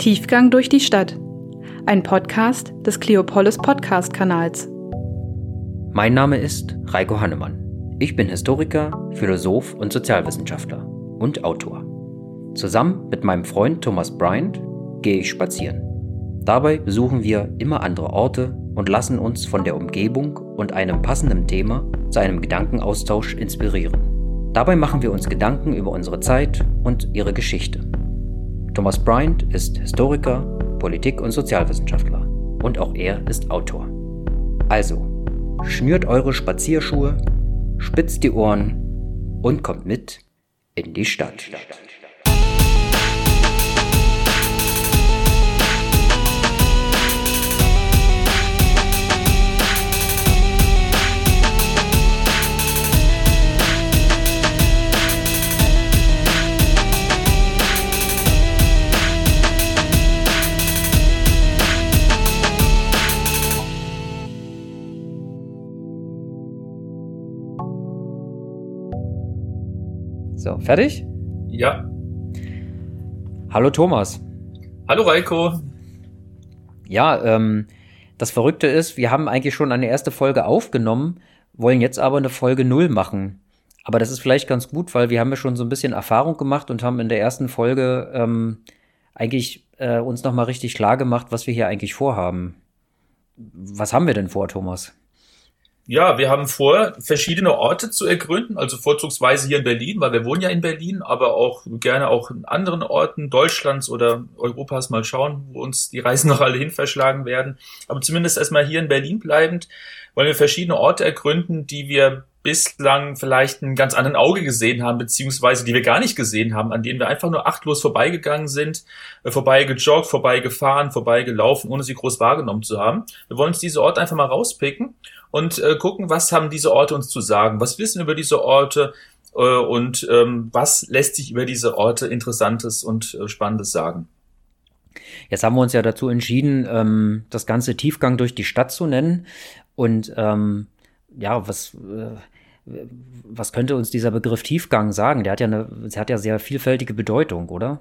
Tiefgang durch die Stadt. Ein Podcast des Cleopolis Podcast Kanals. Mein Name ist Reiko Hannemann. Ich bin Historiker, Philosoph und Sozialwissenschaftler und Autor. Zusammen mit meinem Freund Thomas Bryant gehe ich spazieren. Dabei besuchen wir immer andere Orte und lassen uns von der Umgebung und einem passenden Thema zu einem Gedankenaustausch inspirieren. Dabei machen wir uns Gedanken über unsere Zeit und ihre Geschichte. Thomas Bryant ist Historiker, Politik- und Sozialwissenschaftler und auch er ist Autor. Also, schnürt eure Spazierschuhe, spitzt die Ohren und kommt mit in die Stadt. Fertig? Ja. Hallo Thomas. Hallo Reiko. Ja, ähm, das Verrückte ist, wir haben eigentlich schon eine erste Folge aufgenommen, wollen jetzt aber eine Folge null machen. Aber das ist vielleicht ganz gut, weil wir haben ja schon so ein bisschen Erfahrung gemacht und haben in der ersten Folge ähm, eigentlich äh, uns nochmal richtig klar gemacht, was wir hier eigentlich vorhaben. Was haben wir denn vor, Thomas? Ja, wir haben vor, verschiedene Orte zu ergründen, also vorzugsweise hier in Berlin, weil wir wohnen ja in Berlin, aber auch gerne auch in anderen Orten Deutschlands oder Europas mal schauen, wo uns die Reisen noch alle hin verschlagen werden. Aber zumindest erstmal hier in Berlin bleibend, wollen wir verschiedene Orte ergründen, die wir bislang vielleicht einen ganz anderen Auge gesehen haben, beziehungsweise die wir gar nicht gesehen haben, an denen wir einfach nur achtlos vorbeigegangen sind, äh, vorbeigejoggt, vorbeigefahren, vorbeigelaufen, ohne sie groß wahrgenommen zu haben. Wir wollen uns diese Orte einfach mal rauspicken und äh, gucken, was haben diese Orte uns zu sagen, was wissen über diese Orte äh, und ähm, was lässt sich über diese Orte Interessantes und äh, Spannendes sagen. Jetzt haben wir uns ja dazu entschieden, ähm, das ganze Tiefgang durch die Stadt zu nennen. Und ähm, ja, was, äh, was könnte uns dieser Begriff Tiefgang sagen? Der hat ja eine, der hat ja sehr vielfältige Bedeutung, oder?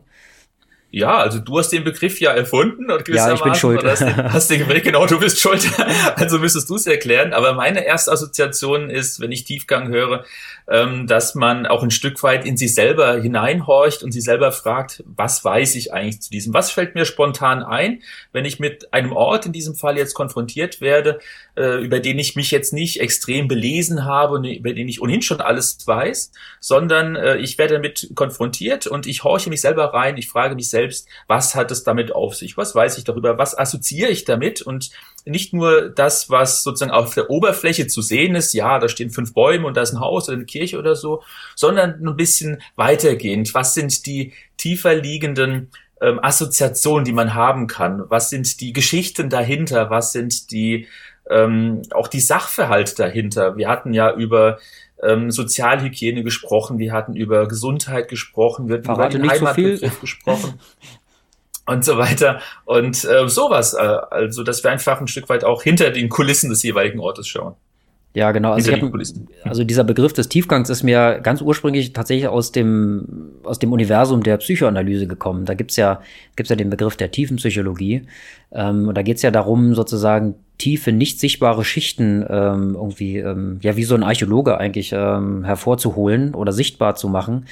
Ja, also du hast den Begriff ja erfunden und ja, ich bin schuld. Hast den, hast den, genau, du bist schuld. Also müsstest du es erklären. Aber meine erste Assoziation ist, wenn ich Tiefgang höre, ähm, dass man auch ein Stück weit in sich selber hineinhorcht und sich selber fragt, was weiß ich eigentlich zu diesem? Was fällt mir spontan ein, wenn ich mit einem Ort in diesem Fall jetzt konfrontiert werde, äh, über den ich mich jetzt nicht extrem belesen habe und über den ich ohnehin schon alles weiß, sondern äh, ich werde damit konfrontiert und ich horche mich selber rein, ich frage mich selbst, was hat es damit auf sich? Was weiß ich darüber? Was assoziiere ich damit? Und nicht nur das, was sozusagen auf der Oberfläche zu sehen ist, ja, da stehen fünf Bäume und da ist ein Haus oder eine Kirche oder so, sondern ein bisschen weitergehend. Was sind die tiefer liegenden ähm, Assoziationen, die man haben kann? Was sind die Geschichten dahinter? Was sind die ähm, auch die Sachverhalte dahinter? Wir hatten ja über ähm, Sozialhygiene gesprochen, wir hatten über Gesundheit gesprochen, wir hatten Verrate über den Heimatbegriff so gesprochen und so weiter und äh, sowas. Äh, also, dass wir einfach ein Stück weit auch hinter den Kulissen des jeweiligen Ortes schauen. Ja, genau. Also, hab, also, dieser Begriff des Tiefgangs ist mir ganz ursprünglich tatsächlich aus dem, aus dem Universum der Psychoanalyse gekommen. Da gibt's ja, gibt's ja den Begriff der Tiefenpsychologie. Ähm, und da geht's ja darum, sozusagen tiefe, nicht sichtbare Schichten ähm, irgendwie, ähm, ja, wie so ein Archäologe eigentlich ähm, hervorzuholen oder sichtbar zu machen.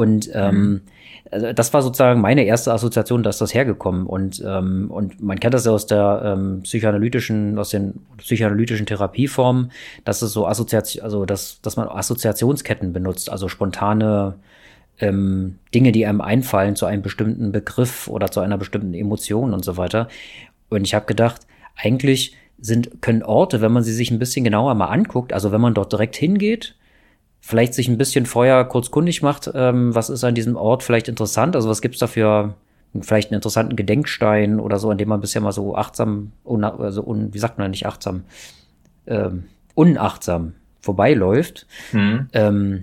Und ähm, mhm also das war sozusagen meine erste Assoziation, dass das hergekommen und ähm, und man kennt das ja aus der ähm, psychoanalytischen aus den psychoanalytischen Therapieformen, dass es so Assoziation, also dass dass man Assoziationsketten benutzt, also spontane ähm, Dinge, die einem einfallen zu einem bestimmten Begriff oder zu einer bestimmten Emotion und so weiter. Und ich habe gedacht, eigentlich sind können Orte, wenn man sie sich ein bisschen genauer mal anguckt, also wenn man dort direkt hingeht vielleicht sich ein bisschen vorher kurz kundig macht, ähm, was ist an diesem Ort vielleicht interessant, also was gibt's da für vielleicht einen interessanten Gedenkstein oder so, an dem man bisher mal so achtsam, un, also un, wie sagt man nicht achtsam, ähm, unachtsam vorbeiläuft. Mhm. Ähm,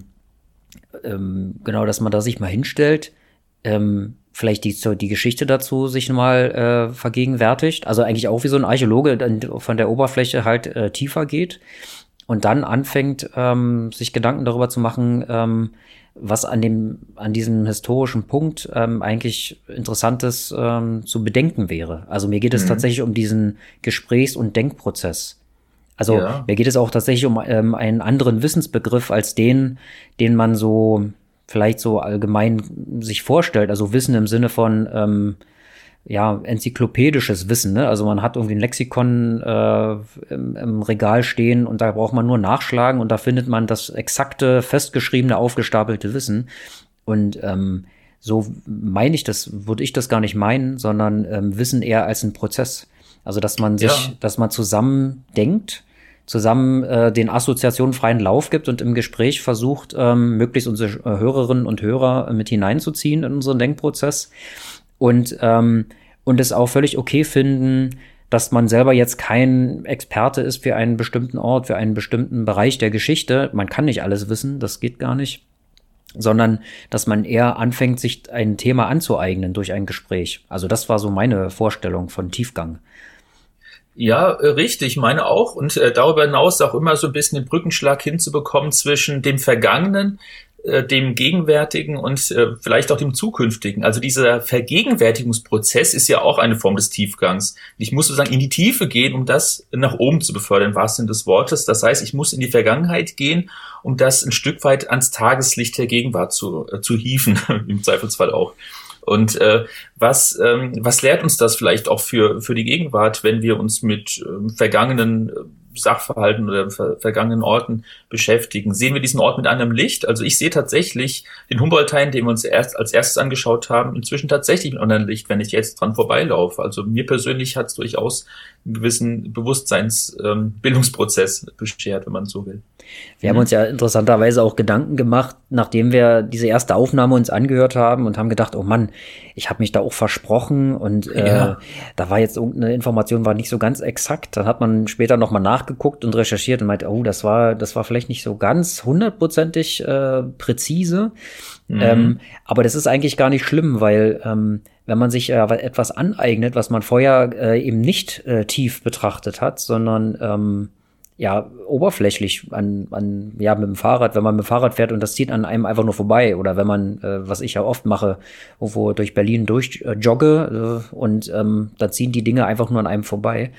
ähm, genau, dass man da sich mal hinstellt, ähm, vielleicht die, die Geschichte dazu sich mal äh, vergegenwärtigt. Also eigentlich auch wie so ein Archäologe von der Oberfläche halt äh, tiefer geht und dann anfängt, ähm, sich Gedanken darüber zu machen, ähm, was an dem, an diesem historischen Punkt ähm, eigentlich Interessantes ähm, zu bedenken wäre. Also mir geht es mhm. tatsächlich um diesen Gesprächs- und Denkprozess. Also ja. mir geht es auch tatsächlich um ähm, einen anderen Wissensbegriff als den, den man so vielleicht so allgemein sich vorstellt. Also Wissen im Sinne von ähm, ja, enzyklopädisches Wissen. Ne? Also man hat irgendwie ein Lexikon äh, im, im, Regal stehen und da braucht man nur nachschlagen und da findet man das exakte, festgeschriebene, aufgestapelte Wissen. Und ähm, so meine ich das, würde ich das gar nicht meinen, sondern ähm, Wissen eher als ein Prozess. Also dass man sich, ja. dass man zusammen denkt, zusammen äh, den Assoziationen freien Lauf gibt und im Gespräch versucht, ähm, möglichst unsere Hörerinnen und Hörer mit hineinzuziehen in unseren Denkprozess und, ähm, und es auch völlig okay finden, dass man selber jetzt kein Experte ist für einen bestimmten Ort, für einen bestimmten Bereich der Geschichte. Man kann nicht alles wissen, das geht gar nicht. Sondern, dass man eher anfängt, sich ein Thema anzueignen durch ein Gespräch. Also das war so meine Vorstellung von Tiefgang. Ja, äh, richtig, meine auch. Und äh, darüber hinaus auch immer so ein bisschen den Brückenschlag hinzubekommen zwischen dem Vergangenen, äh, dem Gegenwärtigen und äh, vielleicht auch dem Zukünftigen. Also dieser Vergegenwärtigungsprozess ist ja auch eine Form des Tiefgangs. Ich muss sozusagen in die Tiefe gehen, um das nach oben zu befördern, was Sinne des Wortes. Das heißt, ich muss in die Vergangenheit gehen, um das ein Stück weit ans Tageslicht der Gegenwart zu, äh, zu hieven, im Zweifelsfall auch. Und äh, was, ähm, was lehrt uns das vielleicht auch für, für die Gegenwart, wenn wir uns mit ähm, vergangenen Sachverhalten oder ver vergangenen Orten beschäftigen. Sehen wir diesen Ort mit einem Licht? Also ich sehe tatsächlich den Humboldt-Hain, den wir uns erst als erstes angeschaut haben, inzwischen tatsächlich mit einem Licht, wenn ich jetzt dran vorbeilaufe. Also mir persönlich hat es durchaus einen gewissen Bewusstseinsbildungsprozess ähm, beschert, wenn man so will. Wir haben uns ja interessanterweise auch Gedanken gemacht, nachdem wir diese erste Aufnahme uns angehört haben und haben gedacht, oh Mann, ich habe mich da auch versprochen und äh, ja. da war jetzt irgendeine Information war nicht so ganz exakt. Dann hat man später nochmal nachgeguckt und recherchiert und meint, oh, das war das war vielleicht nicht so ganz hundertprozentig äh, präzise. Mhm. Ähm, aber das ist eigentlich gar nicht schlimm, weil ähm, wenn man sich äh, etwas aneignet, was man vorher äh, eben nicht äh, tief betrachtet hat, sondern ähm, ja, oberflächlich an, an, ja, mit dem Fahrrad, wenn man mit dem Fahrrad fährt und das zieht an einem einfach nur vorbei. Oder wenn man, äh, was ich ja oft mache, wo durch Berlin durch äh, äh, und ähm, da ziehen die Dinge einfach nur an einem vorbei.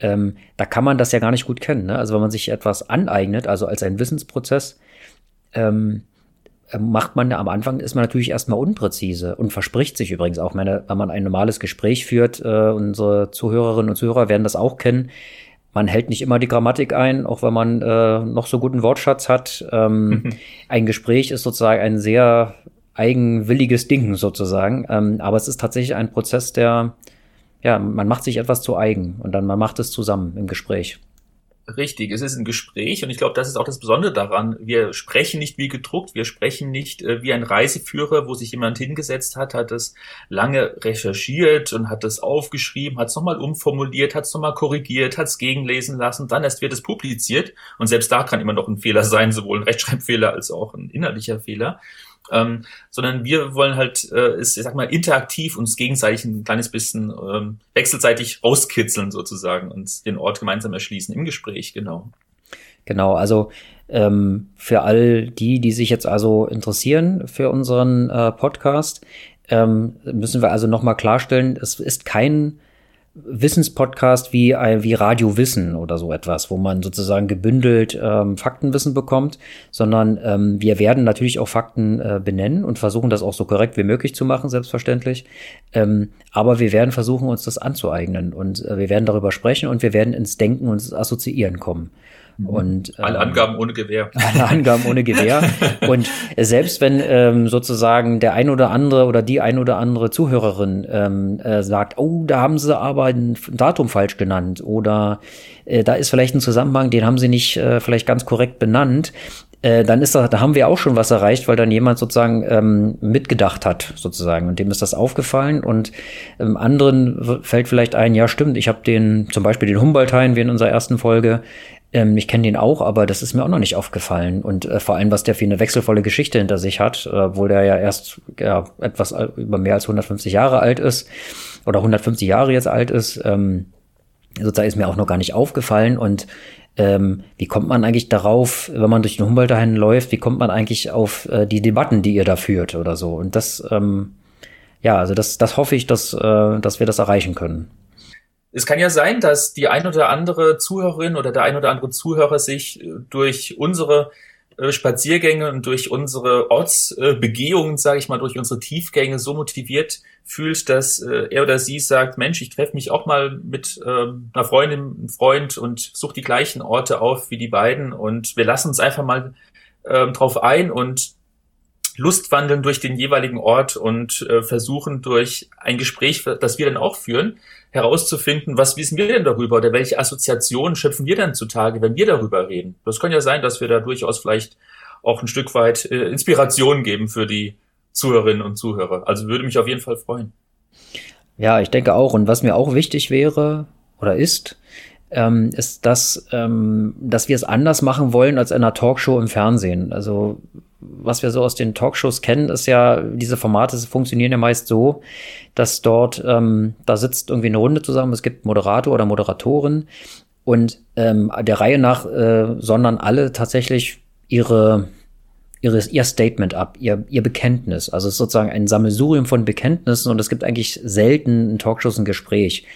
Ähm, da kann man das ja gar nicht gut kennen. Ne? Also wenn man sich etwas aneignet, also als ein Wissensprozess, ähm, äh, macht man am Anfang ist man natürlich erstmal unpräzise und verspricht sich übrigens auch, meine, wenn man ein normales Gespräch führt, äh, unsere Zuhörerinnen und Zuhörer werden das auch kennen, man hält nicht immer die Grammatik ein, auch wenn man äh, noch so guten Wortschatz hat. Ähm, mhm. Ein Gespräch ist sozusagen ein sehr eigenwilliges Ding sozusagen. Ähm, aber es ist tatsächlich ein Prozess, der, ja, man macht sich etwas zu eigen und dann man macht es zusammen im Gespräch. Richtig, es ist ein Gespräch und ich glaube, das ist auch das Besondere daran. Wir sprechen nicht wie gedruckt, wir sprechen nicht äh, wie ein Reiseführer, wo sich jemand hingesetzt hat, hat es lange recherchiert und hat es aufgeschrieben, hat es nochmal umformuliert, hat es nochmal korrigiert, hat es gegenlesen lassen, dann erst wird es publiziert und selbst da kann immer noch ein Fehler sein, sowohl ein Rechtschreibfehler als auch ein innerlicher Fehler ähm, sondern wir wollen halt, äh, ist, ich sag mal, interaktiv uns gegenseitig ein kleines bisschen ähm, wechselseitig rauskitzeln sozusagen und den Ort gemeinsam erschließen im Gespräch, genau. Genau, also ähm, für all die, die sich jetzt also interessieren für unseren äh, Podcast, ähm, müssen wir also nochmal klarstellen, es ist kein Wissenspodcast wie, wie Radio Wissen oder so etwas, wo man sozusagen gebündelt ähm, Faktenwissen bekommt, sondern ähm, wir werden natürlich auch Fakten äh, benennen und versuchen das auch so korrekt wie möglich zu machen, selbstverständlich. Ähm, aber wir werden versuchen, uns das anzueignen und äh, wir werden darüber sprechen und wir werden ins Denken und ins Assoziieren kommen. Mhm. Und, ähm, alle Angaben ohne Gewehr. Alle Angaben ohne Gewehr. und selbst wenn ähm, sozusagen der ein oder andere oder die ein oder andere Zuhörerin ähm, äh, sagt, oh, da haben sie aber ein Datum falsch genannt oder äh, da ist vielleicht ein Zusammenhang, den haben sie nicht äh, vielleicht ganz korrekt benannt, äh, dann ist das, da haben wir auch schon was erreicht, weil dann jemand sozusagen ähm, mitgedacht hat, sozusagen. Und dem ist das aufgefallen. Und ähm, anderen fällt vielleicht ein, ja, stimmt, ich habe den, zum Beispiel den Humboldt-Hain, wie in unserer ersten Folge, ähm, ich kenne den auch, aber das ist mir auch noch nicht aufgefallen. Und äh, vor allem, was der für eine wechselvolle Geschichte hinter sich hat, äh, obwohl der ja erst ja, etwas über mehr als 150 Jahre alt ist oder 150 Jahre jetzt alt ist, ähm, sozusagen ist mir auch noch gar nicht aufgefallen. Und ähm, wie kommt man eigentlich darauf, wenn man durch den Humboldthain läuft, wie kommt man eigentlich auf äh, die Debatten, die ihr da führt oder so? Und das, ähm, ja, also das, das hoffe ich, dass, äh, dass wir das erreichen können. Es kann ja sein, dass die ein oder andere Zuhörerin oder der ein oder andere Zuhörer sich äh, durch unsere äh, Spaziergänge und durch unsere Ortsbegehungen, sage ich mal, durch unsere Tiefgänge so motiviert fühlt, dass äh, er oder sie sagt, Mensch, ich treffe mich auch mal mit ähm, einer Freundin, einem Freund und suche die gleichen Orte auf wie die beiden und wir lassen uns einfach mal ähm, drauf ein und Lustwandeln durch den jeweiligen Ort und äh, versuchen durch ein Gespräch, das wir dann auch führen, herauszufinden, was wissen wir denn darüber oder welche Assoziationen schöpfen wir dann zutage, wenn wir darüber reden. Das kann ja sein, dass wir da durchaus vielleicht auch ein Stück weit äh, Inspiration geben für die Zuhörerinnen und Zuhörer. Also würde mich auf jeden Fall freuen. Ja, ich denke auch. Und was mir auch wichtig wäre oder ist, ähm, ist, dass, ähm, dass wir es anders machen wollen als in einer Talkshow im Fernsehen. Also was wir so aus den Talkshows kennen, ist ja, diese Formate funktionieren ja meist so, dass dort, ähm, da sitzt irgendwie eine Runde zusammen, es gibt Moderator oder Moderatorin und ähm, der Reihe nach äh, sondern alle tatsächlich ihre ihre, ihr Statement ab, ihr, ihr Bekenntnis. Also es ist sozusagen ein Sammelsurium von Bekenntnissen und es gibt eigentlich selten in Talkshows ein Gespräch.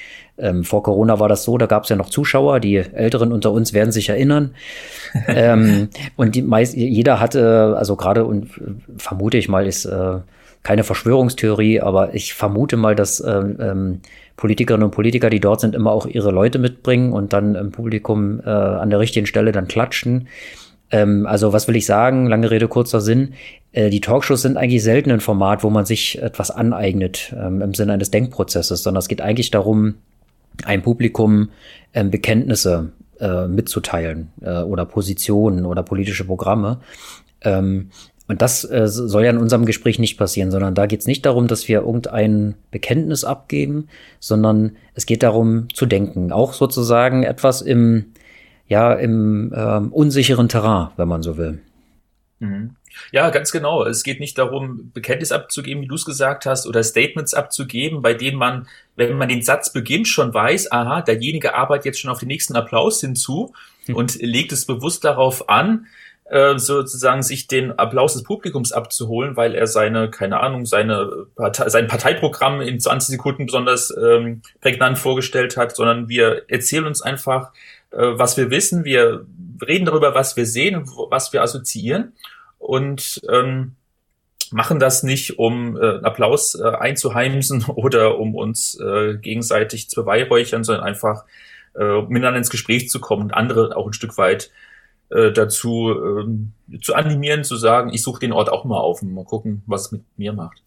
Ähm, vor Corona war das so, da gab es ja noch Zuschauer, die Älteren unter uns werden sich erinnern. ähm, und die meist, jeder hatte, also gerade und vermute ich mal, ist äh, keine Verschwörungstheorie, aber ich vermute mal, dass äh, ähm, Politikerinnen und Politiker, die dort sind, immer auch ihre Leute mitbringen und dann im Publikum äh, an der richtigen Stelle dann klatschen. Ähm, also was will ich sagen? Lange Rede, kurzer Sinn. Äh, die Talkshows sind eigentlich selten ein Format, wo man sich etwas aneignet ähm, im Sinne eines Denkprozesses, sondern es geht eigentlich darum, ein Publikum ähm, Bekenntnisse äh, mitzuteilen äh, oder Positionen oder politische Programme. Ähm, und das äh, soll ja in unserem Gespräch nicht passieren, sondern da geht es nicht darum, dass wir irgendein Bekenntnis abgeben, sondern es geht darum zu denken. Auch sozusagen etwas im, ja, im ähm, unsicheren Terrain, wenn man so will. Mhm. Ja, ganz genau. Es geht nicht darum, Bekenntnis abzugeben, wie du es gesagt hast, oder Statements abzugeben, bei denen man, wenn man den Satz beginnt, schon weiß, aha, derjenige arbeitet jetzt schon auf den nächsten Applaus hinzu hm. und legt es bewusst darauf an, äh, sozusagen sich den Applaus des Publikums abzuholen, weil er seine, keine Ahnung, seine Partei, sein Parteiprogramm in 20 Sekunden besonders ähm, prägnant vorgestellt hat, sondern wir erzählen uns einfach, äh, was wir wissen, wir reden darüber, was wir sehen, was wir assoziieren und ähm, machen das nicht, um äh, Applaus äh, einzuheimsen oder um uns äh, gegenseitig zu beweihräuchern, sondern einfach äh, miteinander ins Gespräch zu kommen und andere auch ein Stück weit äh, dazu äh, zu animieren, zu sagen, ich suche den Ort auch mal auf und mal gucken, was mit mir macht.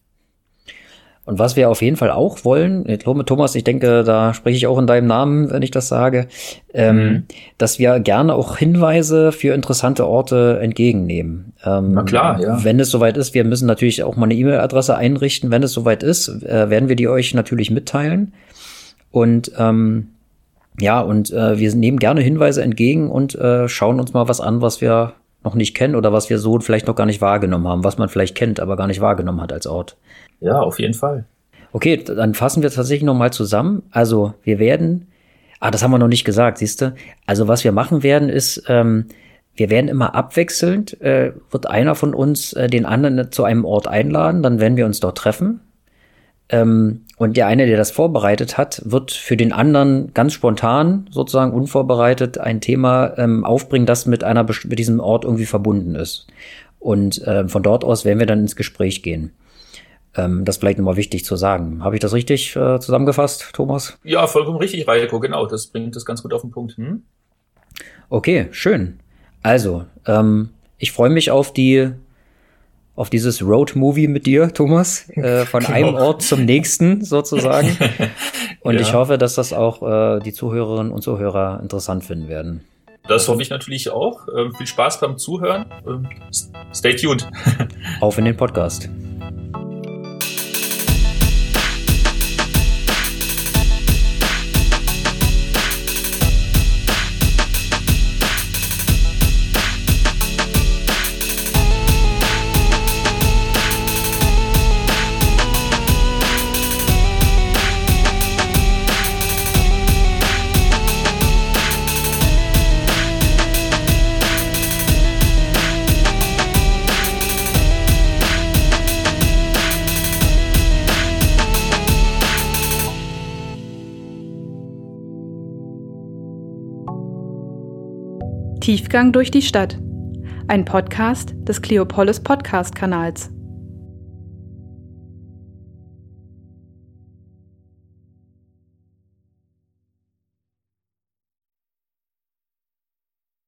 Und was wir auf jeden Fall auch wollen, Thomas, ich denke, da spreche ich auch in deinem Namen, wenn ich das sage, ähm, mhm. dass wir gerne auch Hinweise für interessante Orte entgegennehmen. Ähm, Na klar, ja. Wenn es soweit ist, wir müssen natürlich auch mal eine E-Mail-Adresse einrichten. Wenn es soweit ist, äh, werden wir die euch natürlich mitteilen. Und ähm, ja, und äh, wir nehmen gerne Hinweise entgegen und äh, schauen uns mal was an, was wir noch nicht kennen oder was wir so vielleicht noch gar nicht wahrgenommen haben, was man vielleicht kennt, aber gar nicht wahrgenommen hat als Ort. Ja, auf jeden Fall. Okay, dann fassen wir tatsächlich noch mal zusammen. Also wir werden, ah, das haben wir noch nicht gesagt, siehst du. Also was wir machen werden ist, ähm, wir werden immer abwechselnd, äh, wird einer von uns äh, den anderen zu einem Ort einladen, dann werden wir uns dort treffen. Ähm, und der eine, der das vorbereitet hat, wird für den anderen ganz spontan, sozusagen unvorbereitet, ein Thema ähm, aufbringen, das mit einer mit diesem Ort irgendwie verbunden ist. Und äh, von dort aus werden wir dann ins Gespräch gehen. Ähm, das vielleicht nochmal wichtig zu sagen. Habe ich das richtig äh, zusammengefasst, Thomas? Ja, vollkommen richtig, Reiko, genau. Das bringt das ganz gut auf den Punkt. Hm? Okay, schön. Also, ähm, ich freue mich auf die auf dieses Road-Movie mit dir, Thomas, äh, von genau. einem Ort zum nächsten sozusagen. Und ja. ich hoffe, dass das auch äh, die Zuhörerinnen und Zuhörer interessant finden werden. Das hoffe ich natürlich auch. Ähm, viel Spaß beim Zuhören. Ähm, stay tuned. Auf in den Podcast. Tiefgang durch die Stadt. Ein Podcast des Cleopolis Podcast Kanals.